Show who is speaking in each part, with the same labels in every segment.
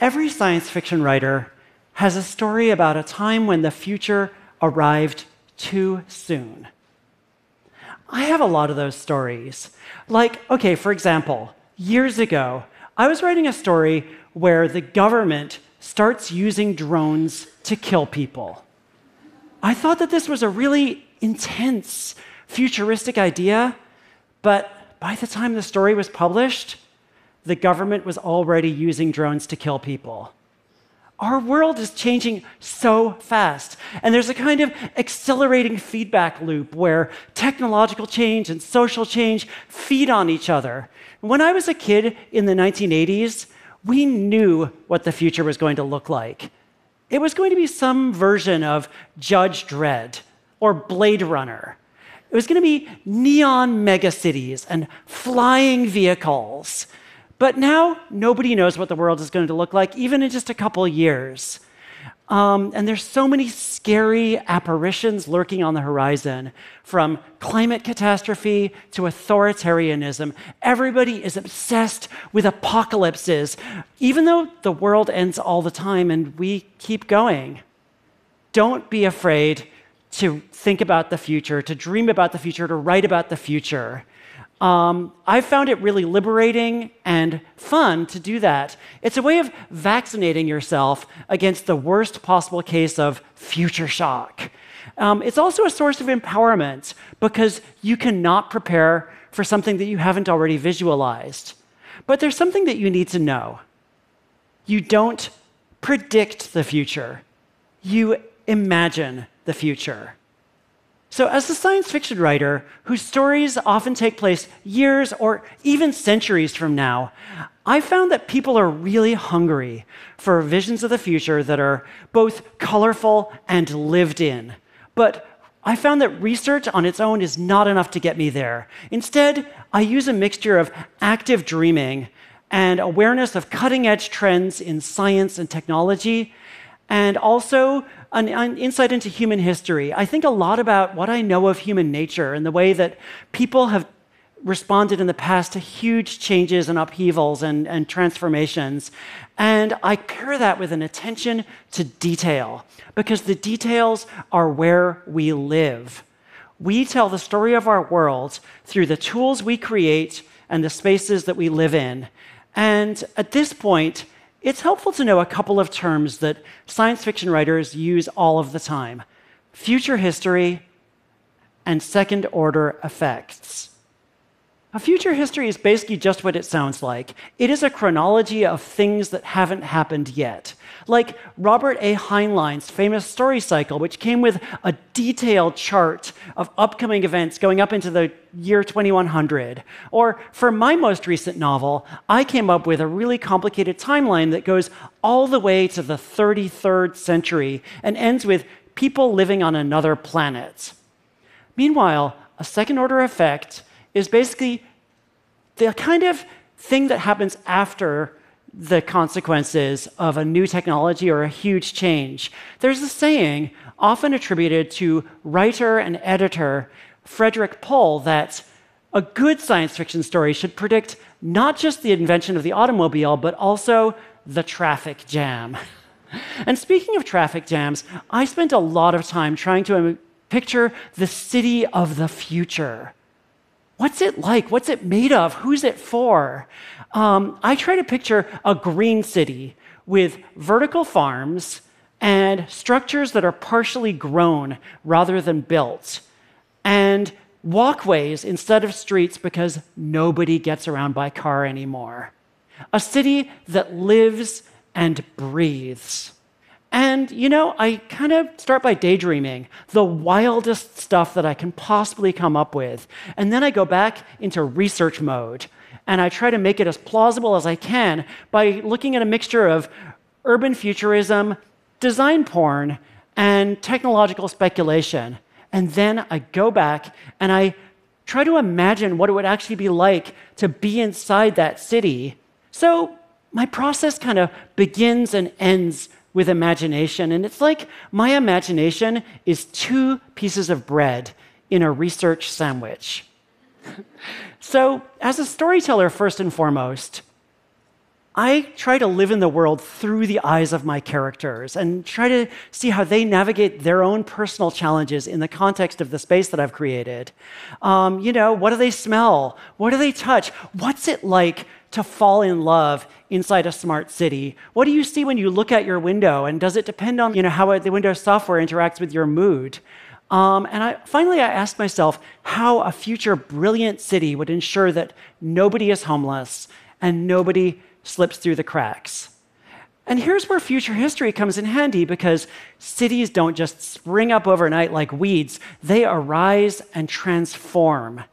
Speaker 1: every science fiction writer has a story about a time when the future arrived too soon. I have a lot of those stories. Like, okay, for example, years ago, I was writing a story where the government starts using drones to kill people. I thought that this was a really intense, futuristic idea, but by the time the story was published, the government was already using drones to kill people. Our world is changing so fast. And there's a kind of accelerating feedback loop where technological change and social change feed on each other. When I was a kid in the 1980s, we knew what the future was going to look like. It was going to be some version of Judge Dredd or Blade Runner. It was going to be neon megacities and flying vehicles. But now nobody knows what the world is going to look like, even in just a couple years. Um, and there's so many scary apparitions lurking on the horizon from climate catastrophe to authoritarianism. Everybody is obsessed with apocalypses, even though the world ends all the time and we keep going. Don't be afraid to think about the future, to dream about the future, to write about the future. Um, I found it really liberating and fun to do that. It's a way of vaccinating yourself against the worst possible case of future shock. Um, it's also a source of empowerment because you cannot prepare for something that you haven't already visualized. But there's something that you need to know you don't predict the future, you imagine the future. So, as a science fiction writer whose stories often take place years or even centuries from now, I found that people are really hungry for visions of the future that are both colorful and lived in. But I found that research on its own is not enough to get me there. Instead, I use a mixture of active dreaming and awareness of cutting edge trends in science and technology, and also an, an, insight into human history. I think a lot about what I know of human nature and the way that people have responded in the past to huge changes and upheavals and, and transformations. And I pair that with an attention to detail because the details are where we live. We tell the story of our world through the tools we create and the spaces that we live in. And at this point, it's helpful to know a couple of terms that science fiction writers use all of the time future history and second order effects. A future history is basically just what it sounds like. It is a chronology of things that haven't happened yet. Like Robert A. Heinlein's famous story cycle, which came with a detailed chart of upcoming events going up into the year 2100. Or for my most recent novel, I came up with a really complicated timeline that goes all the way to the 33rd century and ends with people living on another planet. Meanwhile, a second order effect is basically the kind of thing that happens after the consequences of a new technology or a huge change. There's a saying, often attributed to writer and editor Frederick Pohl, that a good science fiction story should predict not just the invention of the automobile, but also the traffic jam. And speaking of traffic jams, I spent a lot of time trying to picture the city of the future. What's it like? What's it made of? Who's it for? Um, I try to picture a green city with vertical farms and structures that are partially grown rather than built, and walkways instead of streets because nobody gets around by car anymore. A city that lives and breathes. And, you know, I kind of start by daydreaming the wildest stuff that I can possibly come up with. And then I go back into research mode and I try to make it as plausible as I can by looking at a mixture of urban futurism, design porn, and technological speculation. And then I go back and I try to imagine what it would actually be like to be inside that city. So my process kind of begins and ends with imagination. And it's like my imagination is two pieces of bread in a research sandwich. so, as a storyteller, first and foremost, I try to live in the world through the eyes of my characters and try to see how they navigate their own personal challenges in the context of the space that I've created. Um, you know, what do they smell? What do they touch? What's it like to fall in love inside a smart city? What do you see when you look out your window? And does it depend on you know, how the Windows software interacts with your mood? Um, and I, finally, I asked myself how a future brilliant city would ensure that nobody is homeless and nobody slips through the cracks. And here's where future history comes in handy because cities don't just spring up overnight like weeds, they arise and transform.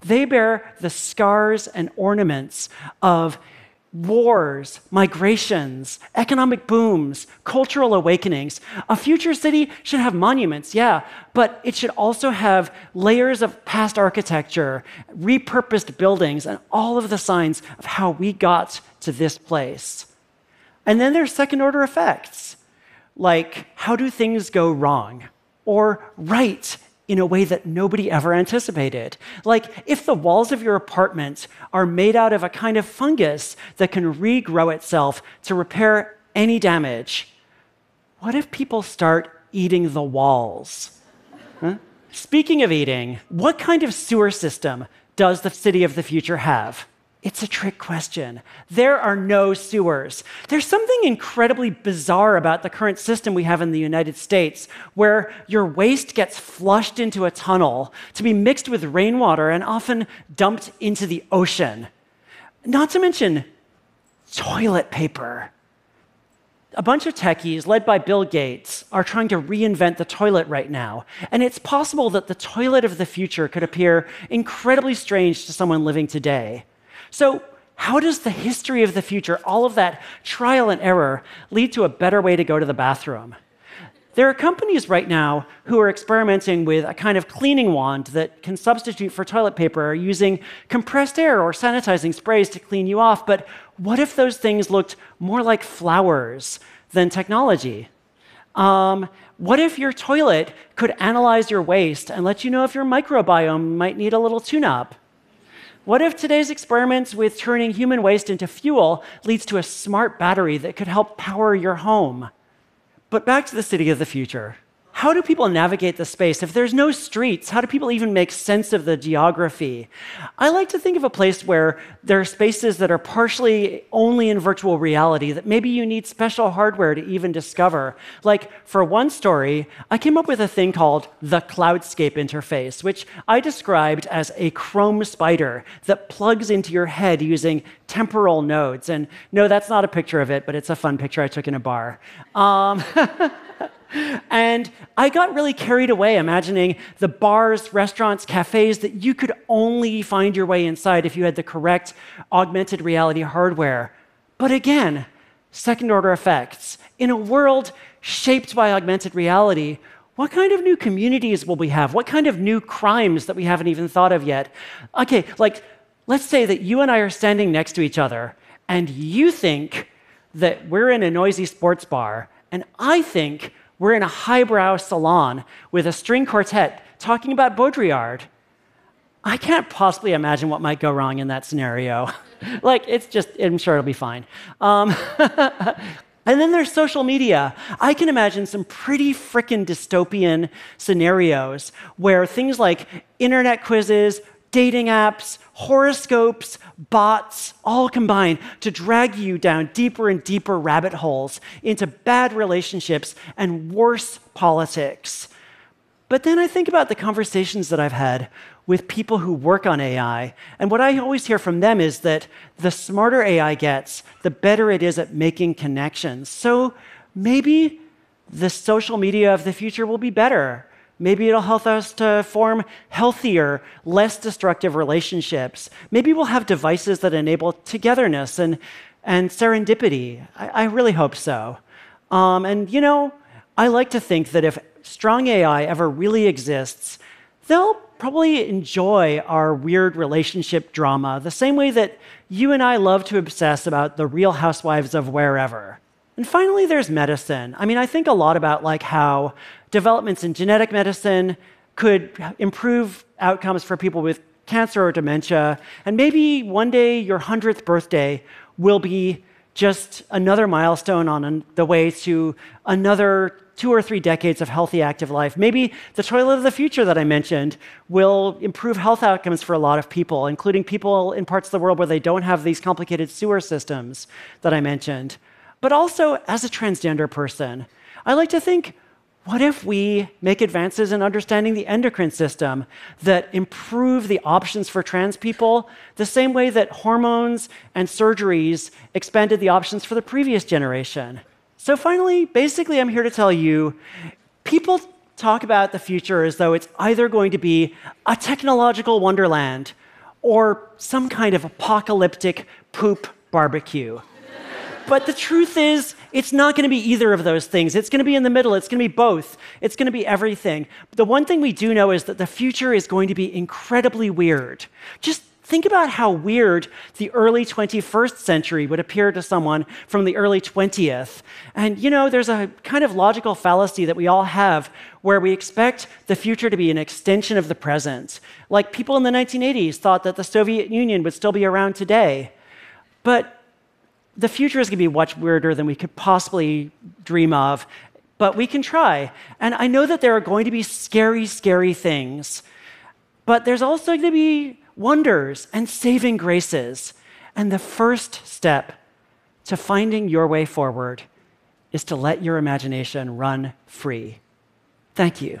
Speaker 1: They bear the scars and ornaments of wars, migrations, economic booms, cultural awakenings. A future city should have monuments, yeah, but it should also have layers of past architecture, repurposed buildings, and all of the signs of how we got to this place. And then there's second order effects, like how do things go wrong or right in a way that nobody ever anticipated. Like if the walls of your apartment are made out of a kind of fungus that can regrow itself to repair any damage, what if people start eating the walls? Huh? Speaking of eating, what kind of sewer system does the city of the future have? It's a trick question. There are no sewers. There's something incredibly bizarre about the current system we have in the United States, where your waste gets flushed into a tunnel to be mixed with rainwater and often dumped into the ocean. Not to mention toilet paper. A bunch of techies, led by Bill Gates, are trying to reinvent the toilet right now. And it's possible that the toilet of the future could appear incredibly strange to someone living today. So, how does the history of the future, all of that trial and error, lead to a better way to go to the bathroom? There are companies right now who are experimenting with a kind of cleaning wand that can substitute for toilet paper using compressed air or sanitizing sprays to clean you off. But what if those things looked more like flowers than technology? Um, what if your toilet could analyze your waste and let you know if your microbiome might need a little tune up? What if today's experiments with turning human waste into fuel leads to a smart battery that could help power your home? But back to the city of the future. How do people navigate the space? If there's no streets, how do people even make sense of the geography? I like to think of a place where there are spaces that are partially only in virtual reality that maybe you need special hardware to even discover. Like for one story, I came up with a thing called the Cloudscape interface, which I described as a Chrome spider that plugs into your head using temporal nodes. And no, that's not a picture of it, but it's a fun picture I took in a bar. Um, and I got really carried away imagining the bars, restaurants, cafes that you could only find your way inside if you had the correct augmented reality hardware. But again, second order effects. In a world shaped by augmented reality, what kind of new communities will we have? What kind of new crimes that we haven't even thought of yet? Okay, like, let's say that you and I are standing next to each other, and you think that we're in a noisy sports bar, and I think we're in a highbrow salon with a string quartet talking about Baudrillard. I can't possibly imagine what might go wrong in that scenario. like, it's just, I'm sure it'll be fine. Um, and then there's social media. I can imagine some pretty frickin' dystopian scenarios where things like internet quizzes, dating apps, horoscopes, bots, all combine to drag you down deeper and deeper rabbit holes into bad relationships and worse politics. But then I think about the conversations that I've had with people who work on AI, and what I always hear from them is that the smarter AI gets, the better it is at making connections. So maybe the social media of the future will be better Maybe it'll help us to form healthier, less destructive relationships. Maybe we'll have devices that enable togetherness and, and serendipity. I, I really hope so. Um, and, you know, I like to think that if strong AI ever really exists, they'll probably enjoy our weird relationship drama the same way that you and I love to obsess about the real housewives of wherever. And finally, there's medicine. I mean, I think a lot about like how developments in genetic medicine could improve outcomes for people with cancer or dementia. And maybe one day your 100th birthday will be just another milestone on the way to another two or three decades of healthy, active life. Maybe the toilet of the future that I mentioned will improve health outcomes for a lot of people, including people in parts of the world where they don't have these complicated sewer systems that I mentioned. But also, as a transgender person, I like to think what if we make advances in understanding the endocrine system that improve the options for trans people the same way that hormones and surgeries expanded the options for the previous generation? So, finally, basically, I'm here to tell you people talk about the future as though it's either going to be a technological wonderland or some kind of apocalyptic poop barbecue. But the truth is, it's not going to be either of those things. It's going to be in the middle. It's going to be both. It's going to be everything. The one thing we do know is that the future is going to be incredibly weird. Just think about how weird the early 21st century would appear to someone from the early 20th. And you know, there's a kind of logical fallacy that we all have where we expect the future to be an extension of the present. Like people in the 1980s thought that the Soviet Union would still be around today. But the future is going to be much weirder than we could possibly dream of, but we can try. And I know that there are going to be scary, scary things, but there's also going to be wonders and saving graces. And the first step to finding your way forward is to let your imagination run free. Thank you.